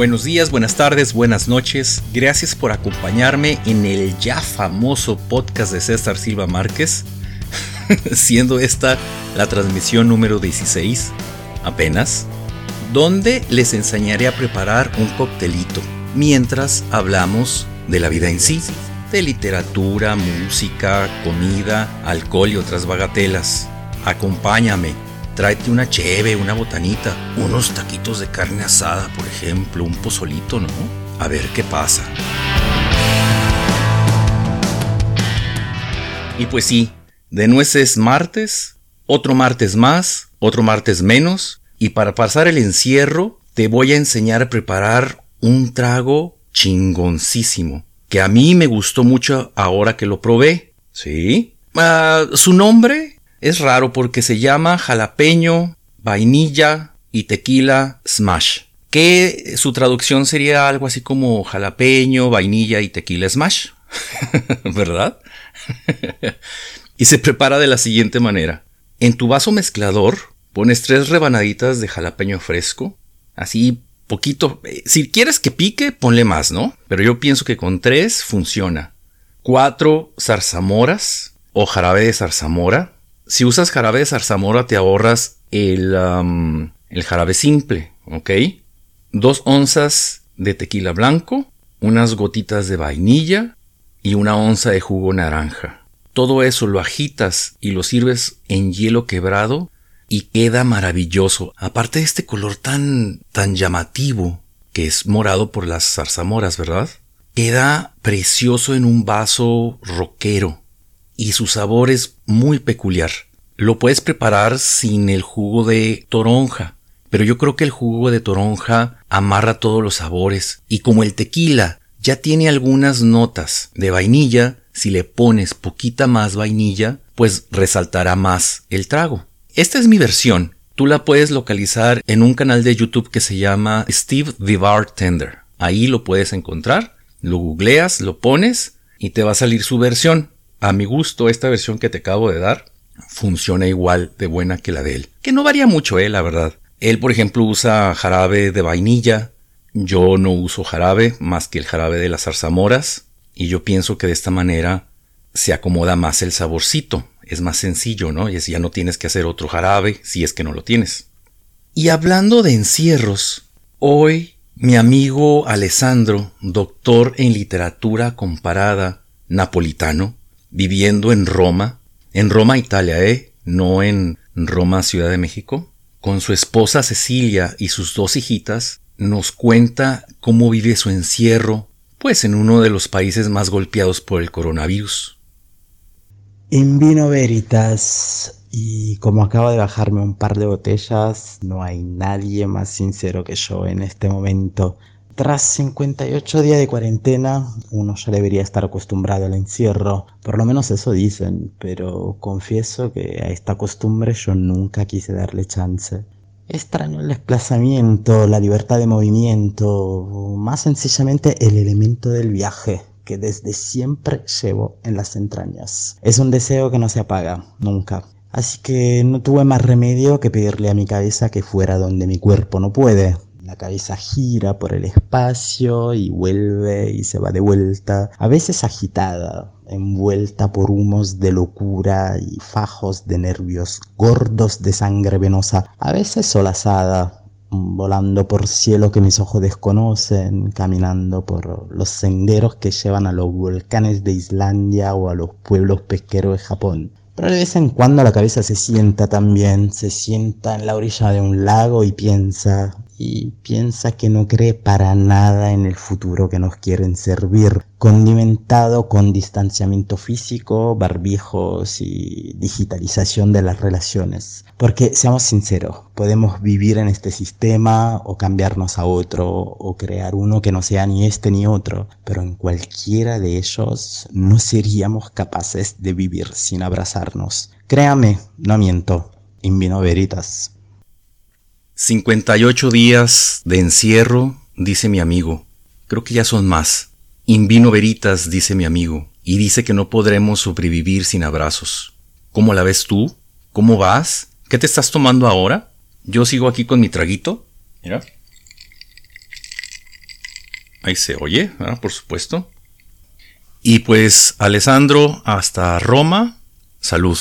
Buenos días, buenas tardes, buenas noches. Gracias por acompañarme en el ya famoso podcast de César Silva Márquez, siendo esta la transmisión número 16, apenas, donde les enseñaré a preparar un coctelito mientras hablamos de la vida en sí, de literatura, música, comida, alcohol y otras bagatelas. Acompáñame tráete una cheve, una botanita, unos taquitos de carne asada, por ejemplo, un pozolito, ¿no? A ver qué pasa. Y pues sí, de nueces martes, otro martes más, otro martes menos, y para pasar el encierro te voy a enseñar a preparar un trago chingoncísimo, que a mí me gustó mucho ahora que lo probé. ¿Sí? Ah, su nombre es raro porque se llama jalapeño, vainilla y tequila smash. Que su traducción sería algo así como jalapeño, vainilla y tequila smash. ¿Verdad? y se prepara de la siguiente manera. En tu vaso mezclador pones tres rebanaditas de jalapeño fresco. Así poquito. Eh, si quieres que pique, ponle más, ¿no? Pero yo pienso que con tres funciona. Cuatro zarzamoras o jarabe de zarzamora si usas jarabe de zarzamora te ahorras el, el jarabe simple, ¿ok? Dos onzas de tequila blanco, unas gotitas de vainilla y una onza de jugo naranja. Todo eso lo agitas y lo sirves en hielo quebrado y queda maravilloso. Aparte de este color tan, tan llamativo que es morado por las zarzamoras, ¿verdad? Queda precioso en un vaso roquero y su sabor es muy peculiar. Lo puedes preparar sin el jugo de toronja, pero yo creo que el jugo de toronja amarra todos los sabores y como el tequila ya tiene algunas notas de vainilla, si le pones poquita más vainilla, pues resaltará más el trago. Esta es mi versión. Tú la puedes localizar en un canal de YouTube que se llama Steve the Bartender. Ahí lo puedes encontrar, lo googleas, lo pones y te va a salir su versión a mi gusto, esta versión que te acabo de dar funciona igual de buena que la de él. Que no varía mucho, eh, la verdad. Él, por ejemplo, usa jarabe de vainilla. Yo no uso jarabe más que el jarabe de las zarzamoras. Y yo pienso que de esta manera se acomoda más el saborcito. Es más sencillo, ¿no? Y ya no tienes que hacer otro jarabe si es que no lo tienes. Y hablando de encierros, hoy mi amigo Alessandro, doctor en literatura comparada napolitano, viviendo en Roma, en Roma, Italia, ¿eh? No en Roma, Ciudad de México, con su esposa Cecilia y sus dos hijitas, nos cuenta cómo vive su encierro, pues en uno de los países más golpeados por el coronavirus. En vino veritas, y como acabo de bajarme un par de botellas, no hay nadie más sincero que yo en este momento. Tras 58 días de cuarentena, uno ya debería estar acostumbrado al encierro, por lo menos eso dicen, pero confieso que a esta costumbre yo nunca quise darle chance. Extraño el desplazamiento, la libertad de movimiento, más sencillamente el elemento del viaje que desde siempre llevo en las entrañas. Es un deseo que no se apaga, nunca. Así que no tuve más remedio que pedirle a mi cabeza que fuera donde mi cuerpo no puede, la cabeza gira por el espacio y vuelve y se va de vuelta, a veces agitada, envuelta por humos de locura y fajos de nervios gordos de sangre venosa, a veces solazada, volando por cielo que mis ojos desconocen, caminando por los senderos que llevan a los volcanes de Islandia o a los pueblos pesqueros de Japón. Pero de vez en cuando la cabeza se sienta también, se sienta en la orilla de un lago y piensa, y piensa que no cree para nada en el futuro que nos quieren servir, condimentado con distanciamiento físico, barbijos y digitalización de las relaciones. Porque seamos sinceros, podemos vivir en este sistema o cambiarnos a otro o crear uno que no sea ni este ni otro, pero en cualquiera de ellos no seríamos capaces de vivir sin abrazarnos. Créame, no miento, in vino veritas. 58 días de encierro, dice mi amigo. Creo que ya son más. Invino veritas, dice mi amigo, y dice que no podremos sobrevivir sin abrazos. ¿Cómo la ves tú? ¿Cómo vas? ¿Qué te estás tomando ahora? Yo sigo aquí con mi traguito. Mira. Ahí se oye, por supuesto. Y pues, Alessandro, hasta Roma, salud.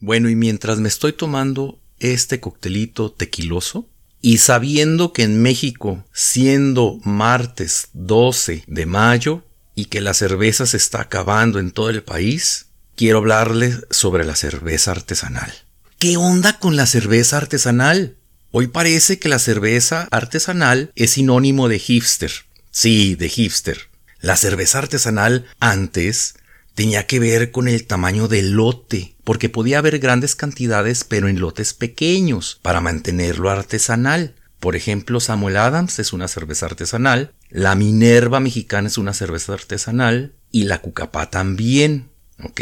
Bueno, y mientras me estoy tomando este coctelito tequiloso, y sabiendo que en México, siendo martes 12 de mayo, y que la cerveza se está acabando en todo el país, quiero hablarles sobre la cerveza artesanal. ¿Qué onda con la cerveza artesanal? Hoy parece que la cerveza artesanal es sinónimo de hipster. Sí, de hipster. La cerveza artesanal antes tenía que ver con el tamaño del lote, porque podía haber grandes cantidades pero en lotes pequeños para mantenerlo artesanal. Por ejemplo, Samuel Adams es una cerveza artesanal, la Minerva mexicana es una cerveza artesanal y la Cucapá también, ¿ok?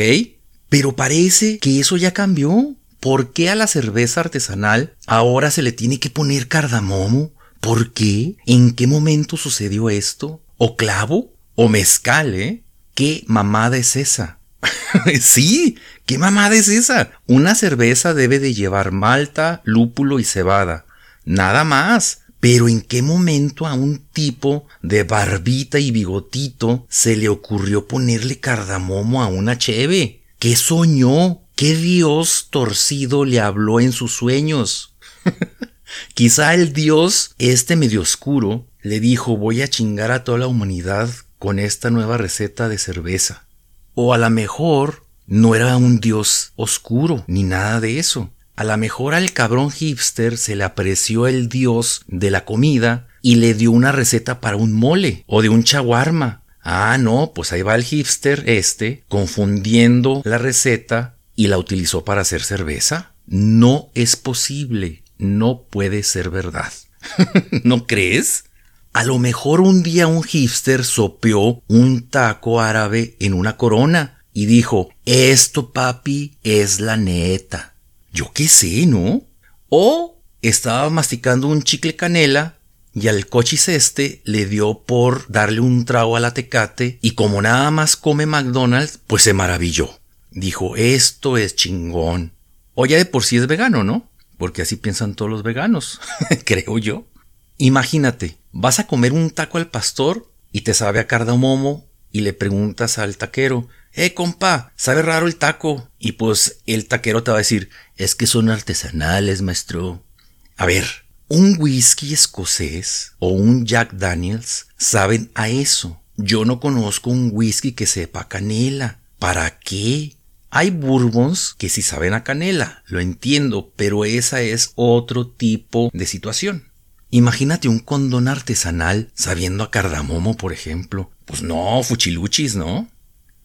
Pero parece que eso ya cambió. ¿Por qué a la cerveza artesanal ahora se le tiene que poner cardamomo? ¿Por qué? ¿En qué momento sucedió esto? ¿O clavo? ¿O mezcal, eh? ¿Qué mamada es esa? sí, ¿qué mamada es esa? Una cerveza debe de llevar malta, lúpulo y cebada. Nada más. Pero ¿en qué momento a un tipo de barbita y bigotito se le ocurrió ponerle cardamomo a una cheve? ¿Qué soñó? ¿Qué dios torcido le habló en sus sueños? Quizá el dios, este medio oscuro, le dijo voy a chingar a toda la humanidad con esta nueva receta de cerveza. O a lo mejor no era un dios oscuro ni nada de eso. A lo mejor al cabrón hipster se le apreció el dios de la comida y le dio una receta para un mole o de un chaguarma. Ah, no, pues ahí va el hipster este confundiendo la receta y la utilizó para hacer cerveza. No es posible, no puede ser verdad. ¿No crees? A lo mejor un día un hipster sopeó un taco árabe en una corona y dijo, esto papi es la neta. Yo qué sé, ¿no? O estaba masticando un chicle canela y al cochis este le dio por darle un trago a la tecate y como nada más come McDonald's, pues se maravilló. Dijo, esto es chingón. O ya de por sí es vegano, ¿no? Porque así piensan todos los veganos, creo yo. Imagínate, vas a comer un taco al pastor y te sabe a cardamomo y le preguntas al taquero, eh, compa, sabe raro el taco. Y pues el taquero te va a decir, es que son artesanales, maestro. A ver, un whisky escocés o un Jack Daniels saben a eso. Yo no conozco un whisky que sepa canela. ¿Para qué? Hay bourbons que sí saben a canela, lo entiendo, pero esa es otro tipo de situación. Imagínate un condón artesanal sabiendo a cardamomo, por ejemplo. Pues no, fuchiluchis, ¿no?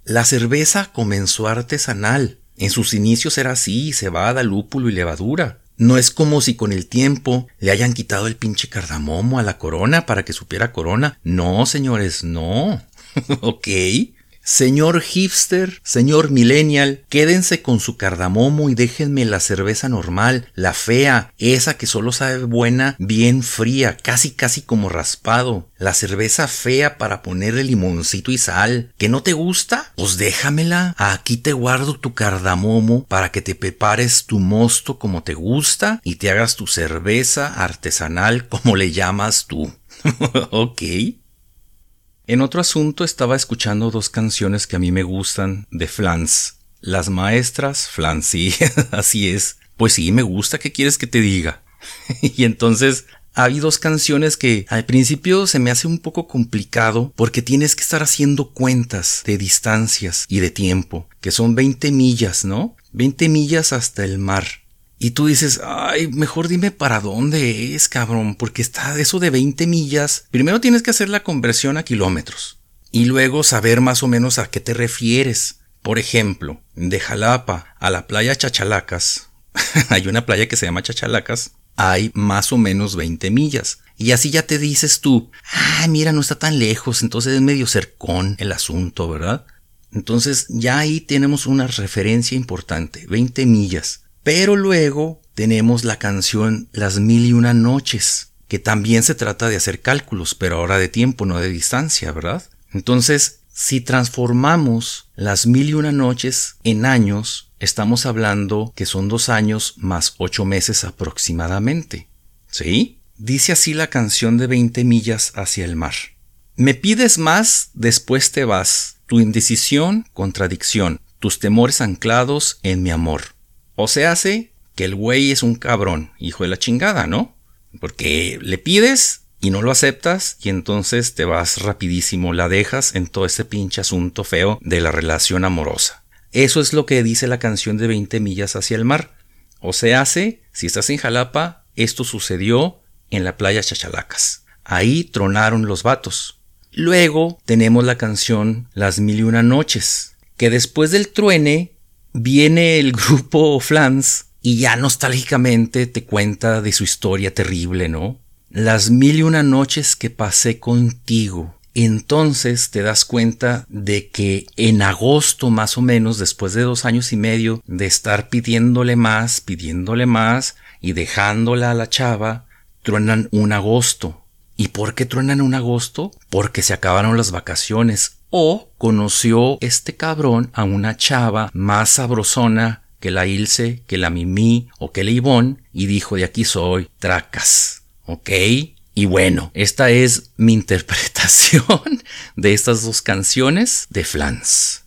La cerveza comenzó artesanal. En sus inicios era así, cebada, lúpulo y levadura. No es como si con el tiempo le hayan quitado el pinche cardamomo a la corona para que supiera corona. No, señores, no. ok. Señor hipster, señor millennial, quédense con su cardamomo y déjenme la cerveza normal, la fea, esa que solo sabe buena, bien fría, casi casi como raspado. La cerveza fea para ponerle limoncito y sal. ¿Que no te gusta? Pues déjamela. Aquí te guardo tu cardamomo para que te prepares tu mosto como te gusta y te hagas tu cerveza artesanal como le llamas tú. ok. En otro asunto estaba escuchando dos canciones que a mí me gustan de Flans. Las maestras, Flans, sí, así es. Pues sí, me gusta, ¿qué quieres que te diga? y entonces hay dos canciones que al principio se me hace un poco complicado porque tienes que estar haciendo cuentas de distancias y de tiempo, que son 20 millas, ¿no? 20 millas hasta el mar. Y tú dices, ay, mejor dime para dónde es, cabrón, porque está eso de 20 millas. Primero tienes que hacer la conversión a kilómetros y luego saber más o menos a qué te refieres. Por ejemplo, de Jalapa a la playa Chachalacas, hay una playa que se llama Chachalacas, hay más o menos 20 millas. Y así ya te dices tú, ay, mira, no está tan lejos, entonces es medio cercón el asunto, ¿verdad? Entonces ya ahí tenemos una referencia importante, 20 millas. Pero luego tenemos la canción Las mil y una noches, que también se trata de hacer cálculos, pero ahora de tiempo, no de distancia, ¿verdad? Entonces, si transformamos las mil y una noches en años, estamos hablando que son dos años más ocho meses aproximadamente. ¿Sí? Dice así la canción de 20 millas hacia el mar. Me pides más, después te vas. Tu indecisión, contradicción. Tus temores anclados en mi amor. O se hace que el güey es un cabrón, hijo de la chingada, ¿no? Porque le pides y no lo aceptas y entonces te vas rapidísimo, la dejas en todo ese pinche asunto feo de la relación amorosa. Eso es lo que dice la canción de 20 millas hacia el mar. O se hace, si estás en Jalapa, esto sucedió en la playa Chachalacas. Ahí tronaron los vatos. Luego tenemos la canción Las Mil y Una Noches, que después del truene viene el grupo Flans y ya nostálgicamente te cuenta de su historia terrible, ¿no? Las mil y una noches que pasé contigo. Entonces te das cuenta de que en agosto más o menos, después de dos años y medio de estar pidiéndole más, pidiéndole más y dejándola a la chava, truenan un agosto. ¿Y por qué truenan un agosto? Porque se acabaron las vacaciones o conoció este cabrón a una chava más sabrosona que la Ilse, que la Mimi o que la Ivonne y dijo de aquí soy, tracas. ¿Ok? Y bueno, esta es mi interpretación de estas dos canciones de Flans.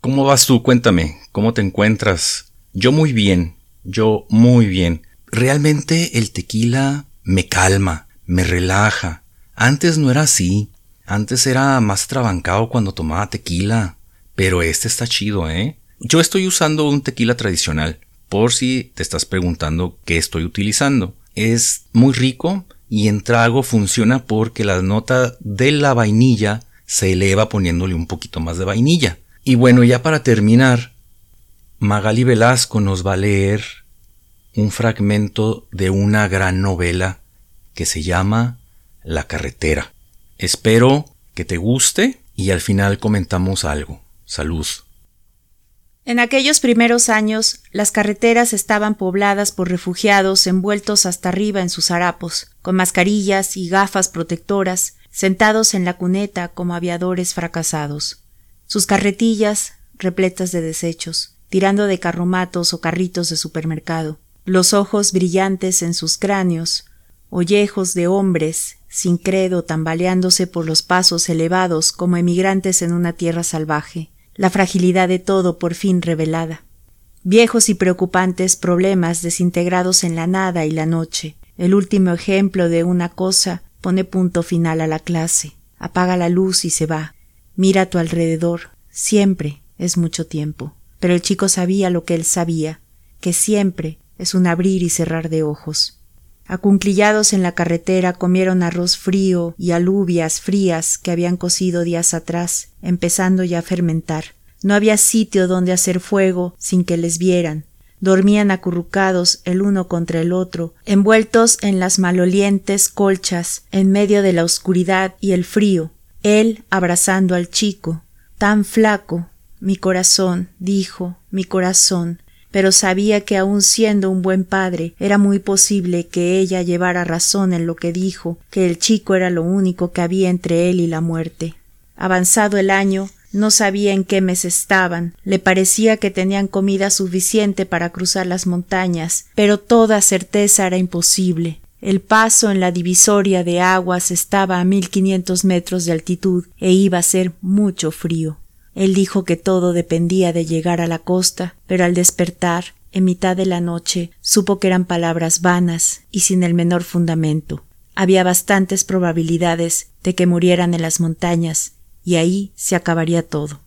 ¿Cómo vas tú? Cuéntame, ¿cómo te encuentras? Yo muy bien, yo muy bien. Realmente el tequila me calma, me relaja. Antes no era así. Antes era más trabancado cuando tomaba tequila. Pero este está chido, ¿eh? Yo estoy usando un tequila tradicional, por si te estás preguntando qué estoy utilizando. Es muy rico y en trago funciona porque la nota de la vainilla se eleva poniéndole un poquito más de vainilla. Y bueno, ya para terminar, Magali Velasco nos va a leer un fragmento de una gran novela que se llama La carretera. Espero que te guste y al final comentamos algo. Salud. En aquellos primeros años, las carreteras estaban pobladas por refugiados envueltos hasta arriba en sus harapos, con mascarillas y gafas protectoras, sentados en la cuneta como aviadores fracasados. Sus carretillas, repletas de desechos, tirando de carromatos o carritos de supermercado, los ojos brillantes en sus cráneos, ollejos de hombres, sin credo tambaleándose por los pasos elevados como emigrantes en una tierra salvaje, la fragilidad de todo por fin revelada. Viejos y preocupantes problemas desintegrados en la nada y la noche. El último ejemplo de una cosa pone punto final a la clase. Apaga la luz y se va. Mira a tu alrededor. Siempre es mucho tiempo. Pero el chico sabía lo que él sabía, que siempre es un abrir y cerrar de ojos. Acunclillados en la carretera comieron arroz frío y alubias frías que habían cocido días atrás, empezando ya a fermentar. No había sitio donde hacer fuego sin que les vieran. Dormían acurrucados el uno contra el otro, envueltos en las malolientes colchas, en medio de la oscuridad y el frío, él abrazando al chico, tan flaco. Mi corazón, dijo, mi corazón, pero sabía que aun siendo un buen padre, era muy posible que ella llevara razón en lo que dijo, que el chico era lo único que había entre él y la muerte. Avanzado el año, no sabía en qué mes estaban, le parecía que tenían comida suficiente para cruzar las montañas, pero toda certeza era imposible. El paso en la divisoria de aguas estaba a mil quinientos metros de altitud e iba a ser mucho frío. Él dijo que todo dependía de llegar a la costa, pero al despertar, en mitad de la noche, supo que eran palabras vanas y sin el menor fundamento. Había bastantes probabilidades de que murieran en las montañas, y ahí se acabaría todo.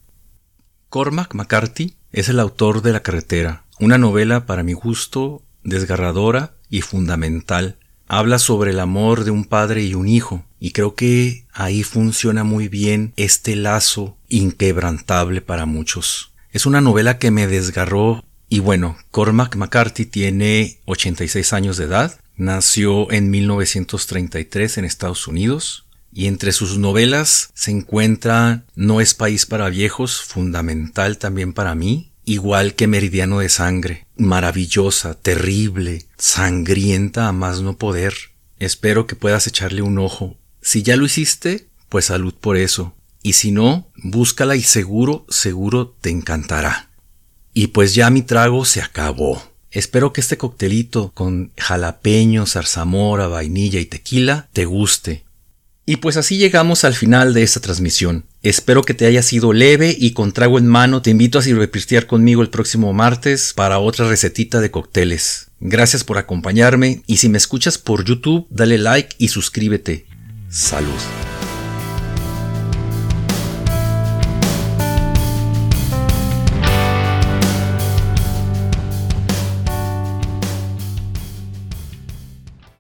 Cormac McCarthy es el autor de La carretera, una novela para mi gusto desgarradora y fundamental habla sobre el amor de un padre y un hijo, y creo que ahí funciona muy bien este lazo inquebrantable para muchos. Es una novela que me desgarró y bueno, Cormac McCarthy tiene 86 años de edad, nació en 1933 en Estados Unidos, y entre sus novelas se encuentra No es país para viejos, fundamental también para mí, igual que Meridiano de Sangre, maravillosa, terrible, sangrienta a más no poder. Espero que puedas echarle un ojo. Si ya lo hiciste, pues salud por eso. Y si no, búscala y seguro, seguro te encantará. Y pues ya mi trago se acabó. Espero que este coctelito con jalapeño, zarzamora, vainilla y tequila te guste. Y pues así llegamos al final de esta transmisión. Espero que te haya sido leve y con trago en mano te invito a sirvepistear conmigo el próximo martes para otra recetita de cócteles. Gracias por acompañarme y si me escuchas por YouTube dale like y suscríbete. Salud.